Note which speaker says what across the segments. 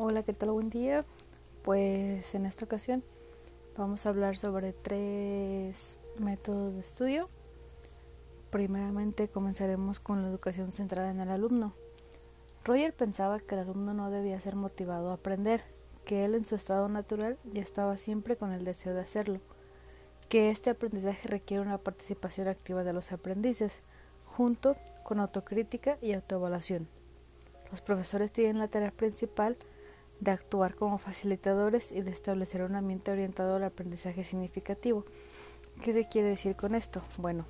Speaker 1: Hola, ¿qué tal? Buen día. Pues en esta ocasión vamos a hablar sobre tres métodos de estudio. Primeramente comenzaremos con la educación centrada en el alumno. Roger pensaba que el alumno no debía ser motivado a aprender, que él en su estado natural ya estaba siempre con el deseo de hacerlo, que este aprendizaje requiere una participación activa de los aprendices, junto con autocrítica y autoevaluación. Los profesores tienen la tarea principal de actuar como facilitadores y de establecer un ambiente orientado al aprendizaje significativo. ¿Qué se quiere decir con esto? Bueno,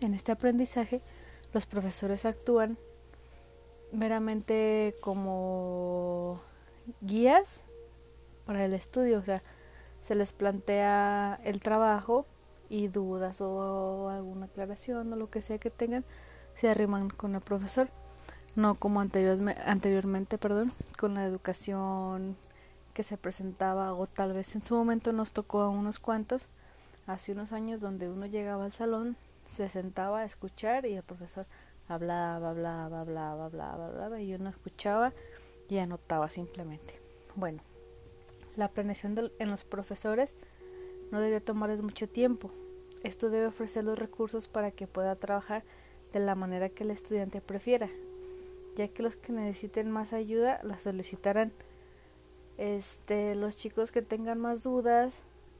Speaker 1: en este aprendizaje los profesores actúan meramente como guías para el estudio, o sea, se les plantea el trabajo y dudas o alguna aclaración o lo que sea que tengan, se arriman con el profesor no como anteriormente, perdón, con la educación que se presentaba o tal vez en su momento nos tocó a unos cuantos hace unos años donde uno llegaba al salón, se sentaba a escuchar y el profesor hablaba, hablaba, hablaba, hablaba, hablaba y uno escuchaba y anotaba simplemente. Bueno, la planeación en los profesores no debe tomarles mucho tiempo. Esto debe ofrecer los recursos para que pueda trabajar de la manera que el estudiante prefiera, ya que los que necesiten más ayuda la solicitarán. Este, los chicos que tengan más dudas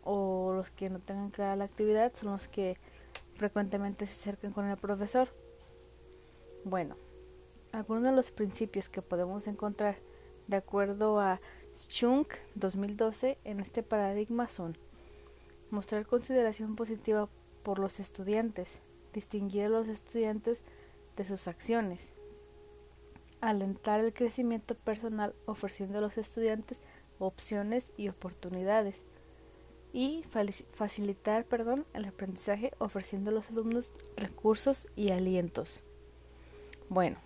Speaker 1: o los que no tengan clara la actividad son los que frecuentemente se acercan con el profesor. Bueno, algunos de los principios que podemos encontrar de acuerdo a Schunk 2012 en este paradigma son mostrar consideración positiva por los estudiantes, distinguir a los estudiantes de sus acciones, alentar el crecimiento personal ofreciendo a los estudiantes opciones y oportunidades y facilitar perdón, el aprendizaje ofreciendo a los alumnos recursos y alientos. Bueno,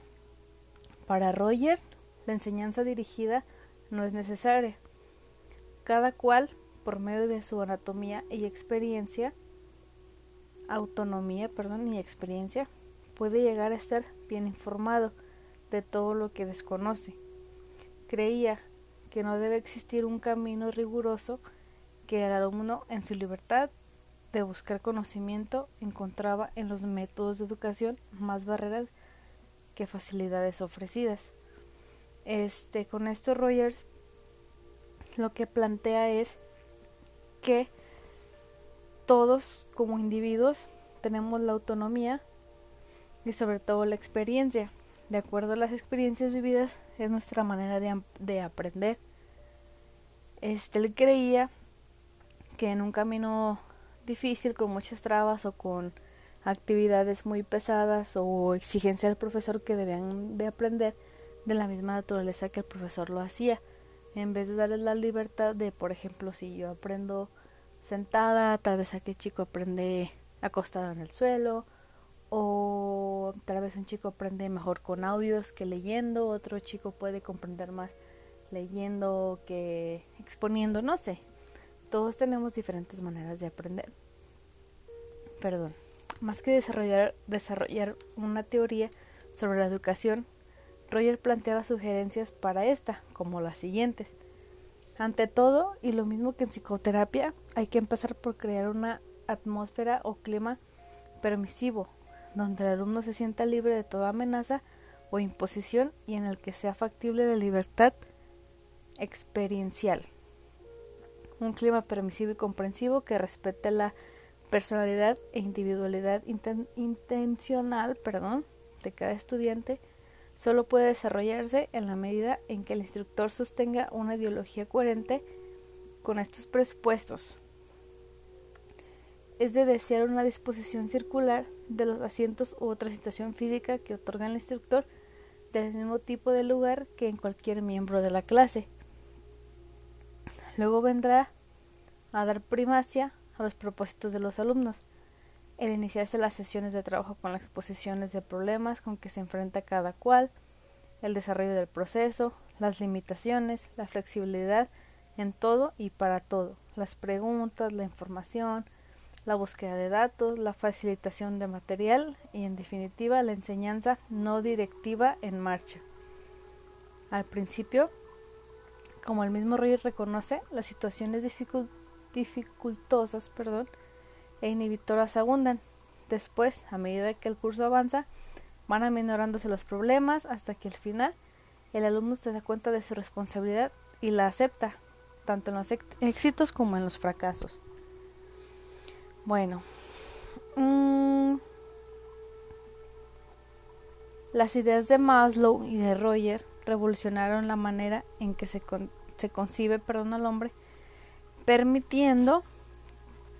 Speaker 1: para Roger la enseñanza dirigida no es necesaria. Cada cual, por medio de su anatomía y experiencia, autonomía, perdón, y experiencia, puede llegar a estar bien informado de todo lo que desconoce. Creía que no debe existir un camino riguroso que el alumno en su libertad de buscar conocimiento encontraba en los métodos de educación más barreras que facilidades ofrecidas. Este, con esto Rogers lo que plantea es que todos como individuos tenemos la autonomía y sobre todo la experiencia de acuerdo a las experiencias vividas, es nuestra manera de, aprender. Este, él creía que en un camino difícil, con muchas trabas o con actividades muy pesadas o exigencia del profesor que debían de aprender de la misma naturaleza que el profesor lo hacía. En vez de darles la libertad de, por ejemplo, si yo aprendo sentada, tal vez aquel chico aprende acostado en el suelo, o tal vez un chico aprende mejor con audios que leyendo, otro chico puede comprender más leyendo que exponiendo, no sé. Todos tenemos diferentes maneras de aprender. Perdón. Más que desarrollar, desarrollar una teoría sobre la educación, Roger planteaba sugerencias para esta, como las siguientes. Ante todo, y lo mismo que en psicoterapia, hay que empezar por crear una atmósfera o clima permisivo, donde el alumno se sienta libre de toda amenaza o imposición y en el que sea factible la libertad experiencial. Un clima permisivo y comprensivo que respete la personalidad e individualidad intencional de cada estudiante solo puede desarrollarse en la medida en que el instructor sostenga una ideología coherente con estos presupuestos es de desear una disposición circular de los asientos u otra situación física que otorga el instructor del mismo tipo de lugar que en cualquier miembro de la clase. Luego vendrá a dar primacia a los propósitos de los alumnos, el iniciarse las sesiones de trabajo con las exposiciones de problemas con que se enfrenta cada cual, el desarrollo del proceso, las limitaciones, la flexibilidad en todo y para todo, las preguntas, la información, la búsqueda de datos, la facilitación de material y en definitiva la enseñanza no directiva en marcha. Al principio, como el mismo Rey reconoce, las situaciones dificultosas perdón, e inhibitoras abundan. Después, a medida que el curso avanza, van aminorándose los problemas hasta que al final el alumno se da cuenta de su responsabilidad y la acepta, tanto en los éxitos como en los fracasos. Bueno, mmm, las ideas de Maslow y de Roger revolucionaron la manera en que se, se concibe perdón, al hombre, permitiendo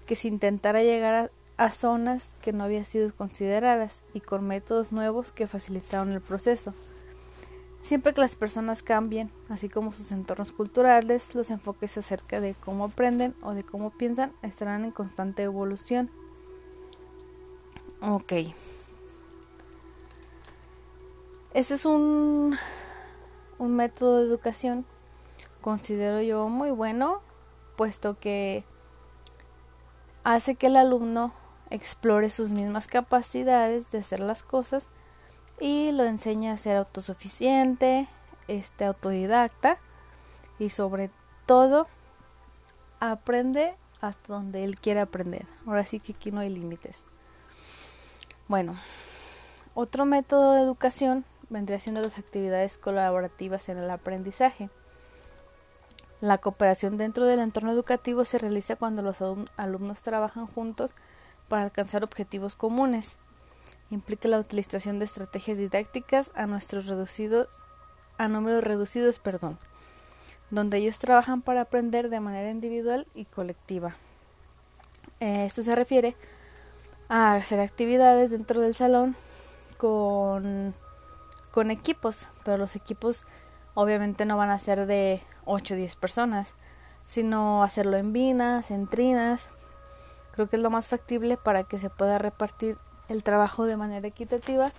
Speaker 1: que se intentara llegar a, a zonas que no habían sido consideradas y con métodos nuevos que facilitaron el proceso. Siempre que las personas cambien, así como sus entornos culturales, los enfoques acerca de cómo aprenden o de cómo piensan estarán en constante evolución. Ok. Ese es un, un método de educación, considero yo muy bueno, puesto que hace que el alumno explore sus mismas capacidades de hacer las cosas y lo enseña a ser autosuficiente, este autodidacta y sobre todo aprende hasta donde él quiere aprender. Ahora sí que aquí no hay límites. Bueno, otro método de educación vendría siendo las actividades colaborativas en el aprendizaje. La cooperación dentro del entorno educativo se realiza cuando los alumnos trabajan juntos para alcanzar objetivos comunes implica la utilización de estrategias didácticas a nuestros reducidos a números reducidos, perdón, donde ellos trabajan para aprender de manera individual y colectiva. Eh, esto se refiere a hacer actividades dentro del salón con, con equipos, pero los equipos obviamente no van a ser de 8 o 10 personas, sino hacerlo en vinas, en trinas. Creo que es lo más factible para que se pueda repartir el trabajo de manera equitativa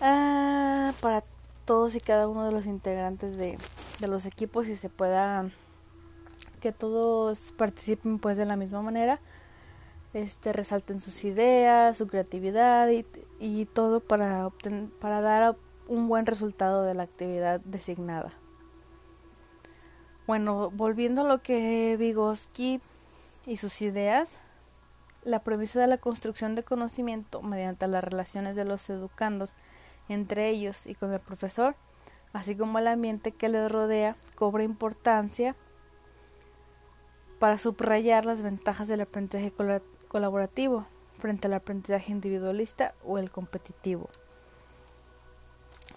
Speaker 1: ah, para todos y cada uno de los integrantes de, de, los equipos y se pueda que todos participen pues de la misma manera este resalten sus ideas su creatividad y, y todo para obtener, para dar un buen resultado de la actividad designada. Bueno volviendo a lo que Vygotsky y sus ideas la premisa de la construcción de conocimiento mediante las relaciones de los educandos entre ellos y con el profesor, así como el ambiente que les rodea, cobra importancia para subrayar las ventajas del aprendizaje colaborativo frente al aprendizaje individualista o el competitivo.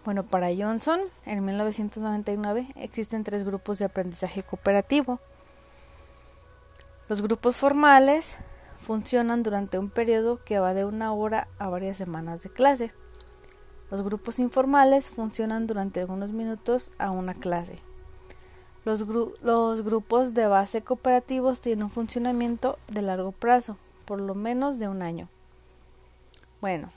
Speaker 1: Bueno, para Johnson, en 1999 existen tres grupos de aprendizaje cooperativo. Los grupos formales funcionan durante un periodo que va de una hora a varias semanas de clase. Los grupos informales funcionan durante algunos minutos a una clase. Los, los, grupos de base cooperativos tienen un funcionamiento de largo plazo, por lo menos de un año. Bueno,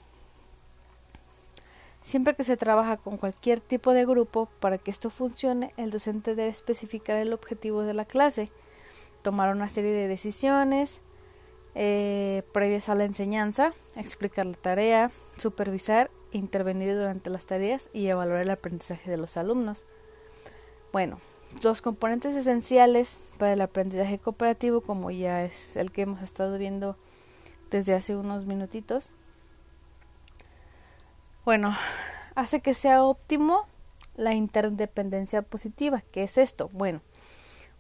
Speaker 1: siempre que se trabaja con cualquier tipo de grupo, para que esto funcione, el docente debe especificar el objetivo de la clase, tomar una serie de decisiones, eh, previas a la enseñanza, explicar la tarea, supervisar, intervenir durante las tareas y evaluar el aprendizaje de los alumnos. Bueno, los componentes esenciales para el aprendizaje cooperativo, como ya es el que hemos estado viendo desde hace unos minutitos, bueno, hace que sea óptimo la interdependencia positiva. ¿Qué es esto? Bueno,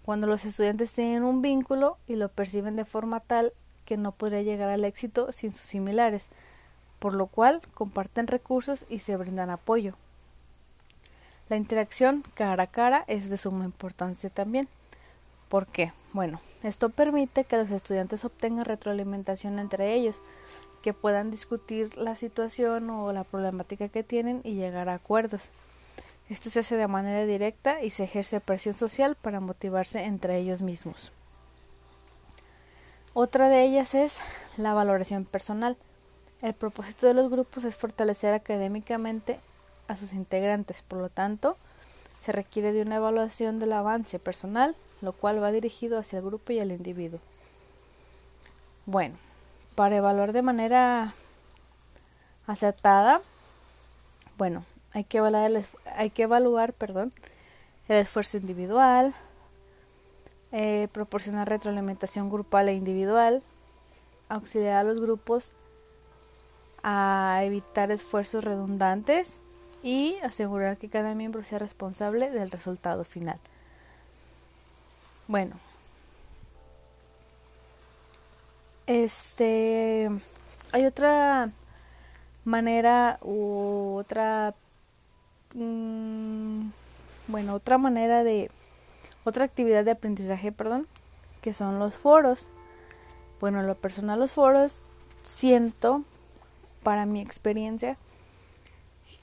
Speaker 1: cuando los estudiantes tienen un vínculo y lo perciben de forma tal que no podría llegar al éxito sin sus similares, por lo cual comparten recursos y se brindan apoyo. La interacción cara a cara es de suma importancia también. ¿Por qué? Bueno, esto permite que los estudiantes obtengan retroalimentación entre ellos, que puedan discutir la situación o la problemática que tienen y llegar a acuerdos. Esto se hace de manera directa y se ejerce presión social para motivarse entre ellos mismos. Otra de ellas es la valoración personal. El propósito de los grupos es fortalecer académicamente a sus integrantes, por lo tanto, se requiere de una evaluación del avance personal, lo cual va dirigido hacia el grupo y al individuo. Bueno, para evaluar de manera acertada, bueno, hay que evaluar, hay que evaluar perdón, el esfuerzo individual, eh, proporcionar retroalimentación grupal e individual, auxiliar a los grupos a evitar esfuerzos redundantes y asegurar que cada miembro sea responsable del resultado final. Bueno, este hay otra manera u otra mm, bueno otra manera de otra actividad de aprendizaje perdón que son los foros bueno en lo personal los foros siento para mi experiencia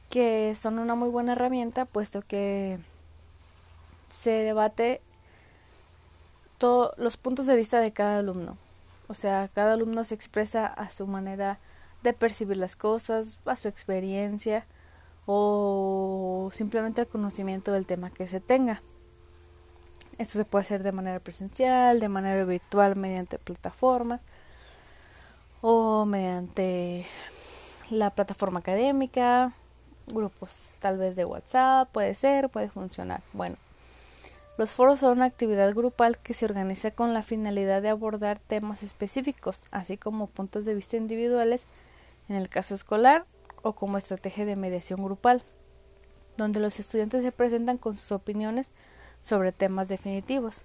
Speaker 1: que son una muy buena herramienta puesto que se debate todos los puntos de vista de cada alumno o sea, cada alumno se expresa a su manera de percibir las cosas, a su experiencia o simplemente el conocimiento del tema que se tenga. Esto se puede hacer de manera presencial, de manera virtual mediante plataformas o mediante la plataforma académica, grupos tal vez de WhatsApp, puede ser, puede funcionar. Bueno, los foros son una actividad grupal que se organiza con la finalidad de abordar temas específicos, así como puntos de vista individuales en el caso escolar o como estrategia de mediación grupal, donde los estudiantes se presentan con sus opiniones sobre temas definitivos.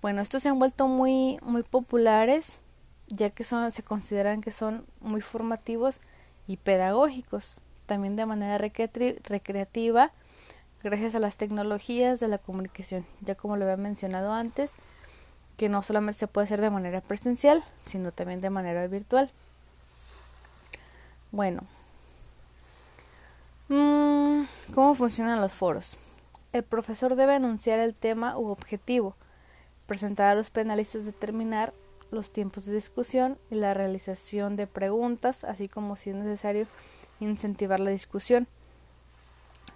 Speaker 1: Bueno, estos se han vuelto muy muy populares ya que son se consideran que son muy formativos y pedagógicos, también de manera recreativa gracias a las tecnologías de la comunicación, ya como lo había mencionado antes, que no solamente se puede hacer de manera presencial, sino también de manera virtual. Bueno, mm, ¿cómo funcionan los foros? El profesor debe anunciar el tema u objetivo, presentar a los penalistas determinar los tiempos de discusión y la realización de preguntas, así como si es necesario incentivar la discusión.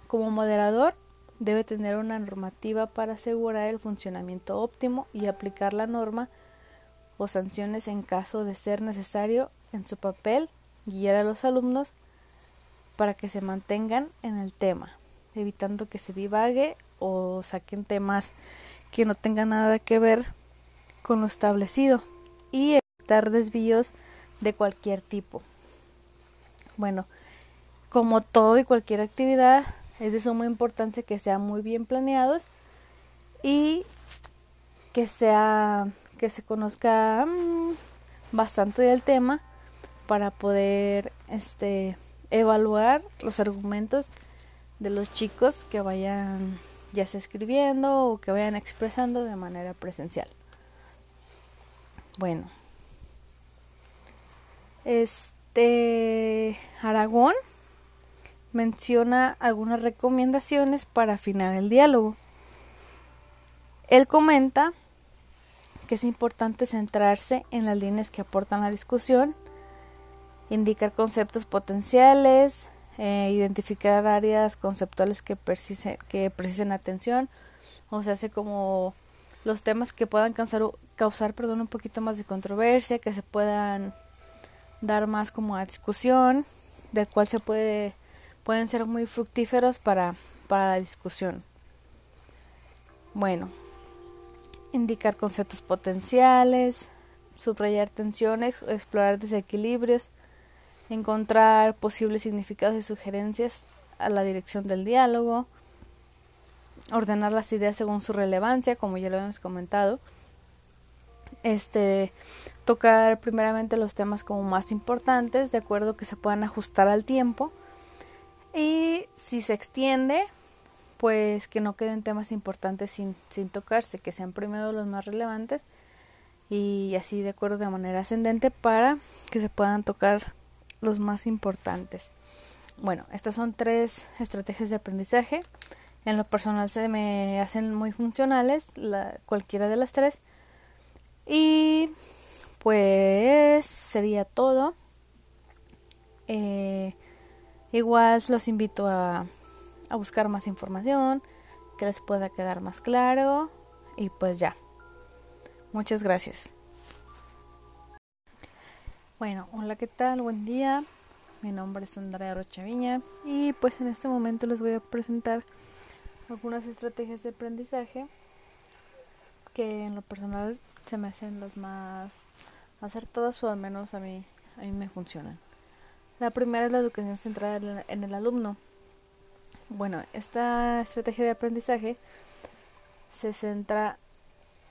Speaker 1: Como moderador debe tener una normativa para asegurar el funcionamiento óptimo y aplicar la norma o sanciones en caso de ser necesario en su papel, guiar a los alumnos para que se mantengan en el tema, evitando que se divague o saquen temas que no tengan nada que ver con lo establecido y evitar desvíos de cualquier tipo. Bueno, como todo y cualquier actividad, es de suma importancia que sean muy bien planeados y que sea que se conozca mm, bastante del tema para poder este evaluar los argumentos de los chicos que vayan ya sea escribiendo o que vayan expresando de manera presencial. Bueno, este Aragón menciona algunas recomendaciones para afinar el diálogo. Él comenta que es importante centrarse en las líneas que aportan la discusión, indicar conceptos potenciales, eh, identificar áreas conceptuales que, precisen, que precisen atención, o sea, hace como los temas que puedan causar, causar perdón, un poquito más de controversia, que se puedan dar más como a discusión, del cual se puede pueden ser muy fructíferos para, para la discusión. Bueno, indicar conceptos potenciales, subrayar tensiones, explorar desequilibrios, encontrar posibles significados y sugerencias a la dirección del diálogo, ordenar las ideas según su relevancia, como ya lo hemos comentado, este tocar primeramente los temas como más importantes, de acuerdo que se puedan ajustar al tiempo, y si se extiende, pues que no queden temas importantes sin, sin tocarse, que sean primero los más relevantes y así de acuerdo de manera ascendente para que se puedan tocar los más importantes. Bueno, estas son tres estrategias de aprendizaje. En lo personal se me hacen muy funcionales la, cualquiera de las tres. Y pues sería todo. Eh, Igual los invito a, a buscar más información, que les pueda quedar más claro y pues ya. Muchas gracias. Bueno, hola, ¿qué tal? Buen día. Mi nombre es Andrea Rochaviña y pues en este momento les voy a presentar algunas estrategias de aprendizaje que en lo personal se me hacen las más acertadas o al menos a mí, a mí me funcionan. La primera es la educación centrada en el alumno. Bueno, esta estrategia de aprendizaje se centra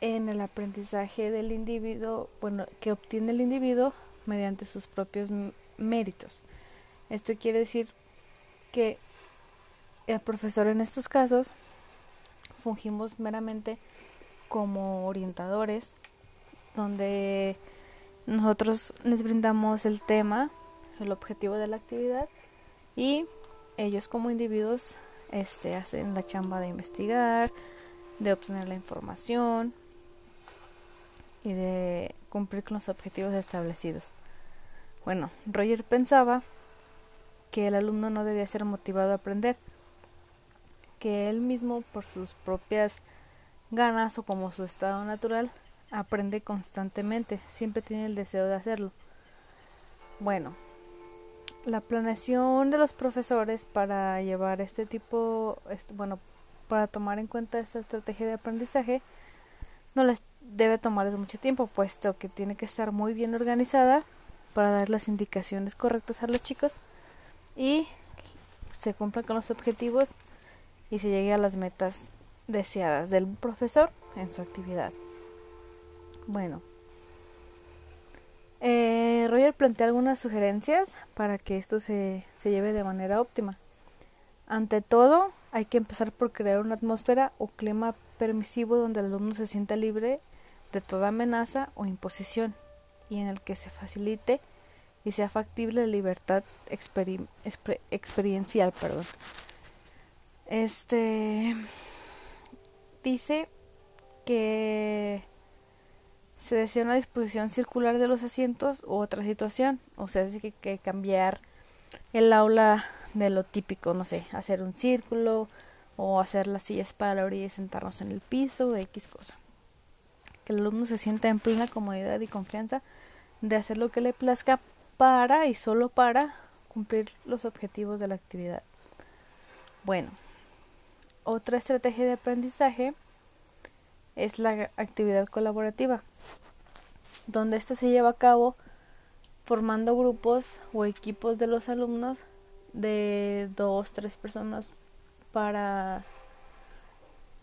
Speaker 1: en el aprendizaje del individuo, bueno, que obtiene el individuo mediante sus propios méritos. Esto quiere decir que el profesor en estos casos fungimos meramente como orientadores, donde nosotros les brindamos el tema, el objetivo de la actividad y ellos como individuos este, hacen la chamba de investigar, de obtener la información y de cumplir con los objetivos establecidos. Bueno, Roger pensaba que el alumno no debía ser motivado a aprender, que él mismo por sus propias ganas o como su estado natural aprende constantemente, siempre tiene el deseo de hacerlo. Bueno, la planeación de los profesores para llevar este tipo, bueno, para tomar en cuenta esta estrategia de aprendizaje, no les debe tomarles mucho tiempo, puesto que tiene que estar muy bien organizada para dar las indicaciones correctas a los chicos y se cumplan con los objetivos y se llegue a las metas deseadas del profesor en su actividad. Bueno, eh, Roger plantea algunas sugerencias para que esto se, se lleve de manera óptima. Ante todo, hay que empezar por crear una atmósfera o clima permisivo donde el alumno se sienta libre de toda amenaza o imposición y en el que se facilite y sea factible la libertad experiencial. Perdón. Este dice que se desea una disposición circular de los asientos u otra situación, o sea, hay que, que cambiar el aula de lo típico, no sé, hacer un círculo o hacer las sillas para la orilla y sentarnos en el piso, X cosa. Que el alumno se sienta en plena comodidad y confianza de hacer lo que le plazca para y solo para cumplir los objetivos de la actividad. Bueno, otra estrategia de aprendizaje es la actividad colaborativa, donde ésta se lleva a cabo formando grupos o equipos de los alumnos de dos, tres personas para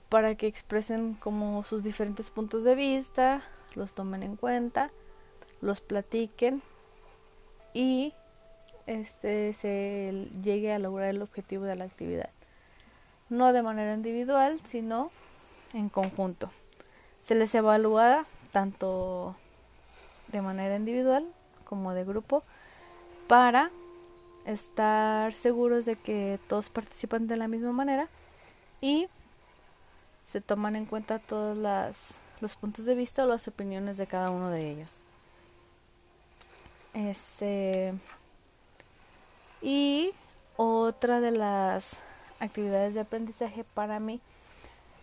Speaker 1: para que expresen como sus diferentes puntos de vista, los tomen en cuenta, los platiquen y este se llegue a lograr el objetivo de la actividad. No de manera individual, sino en conjunto. Se les evalúa tanto de manera individual como de grupo para estar seguros de que todos participan de la misma manera y se toman en cuenta todos las, los puntos de vista o las opiniones de cada uno de ellos. Este y otra de las actividades de aprendizaje para mí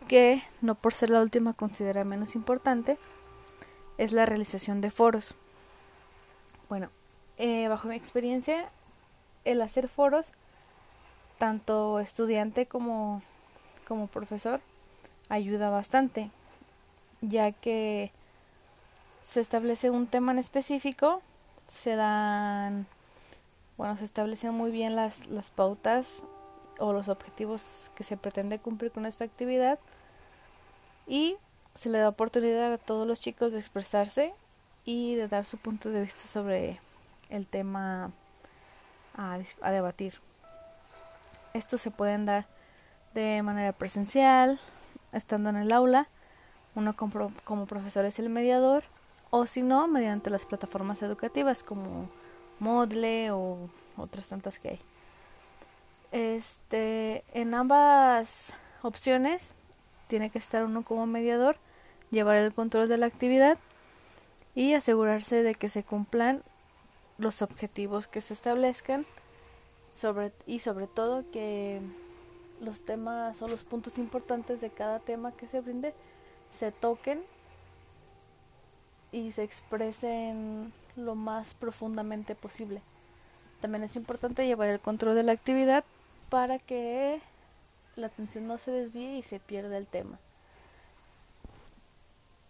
Speaker 1: que no por ser la última considera menos importante es la realización de foros. Bueno, eh, bajo mi experiencia, el hacer foros, tanto estudiante como, como profesor, ayuda bastante, ya que se establece un tema en específico, se dan, bueno, se establecen muy bien las, las pautas o los objetivos que se pretende cumplir con esta actividad y se le da oportunidad a todos los chicos de expresarse y de dar su punto de vista sobre el tema a, debatir. Estos se pueden dar de manera presencial, estando en el aula, uno como, como profesor es el mediador, o si no, mediante las plataformas educativas como Moodle o otras tantas que hay. Este, en ambas opciones tiene que estar uno como mediador, llevar el control de la actividad y asegurarse de que se cumplan los objetivos que se establezcan sobre, y sobre todo que los temas o los puntos importantes de cada tema que se brinde se toquen y se expresen lo más profundamente posible. También es importante llevar el control de la actividad para que la atención no se desvíe y se pierde el tema.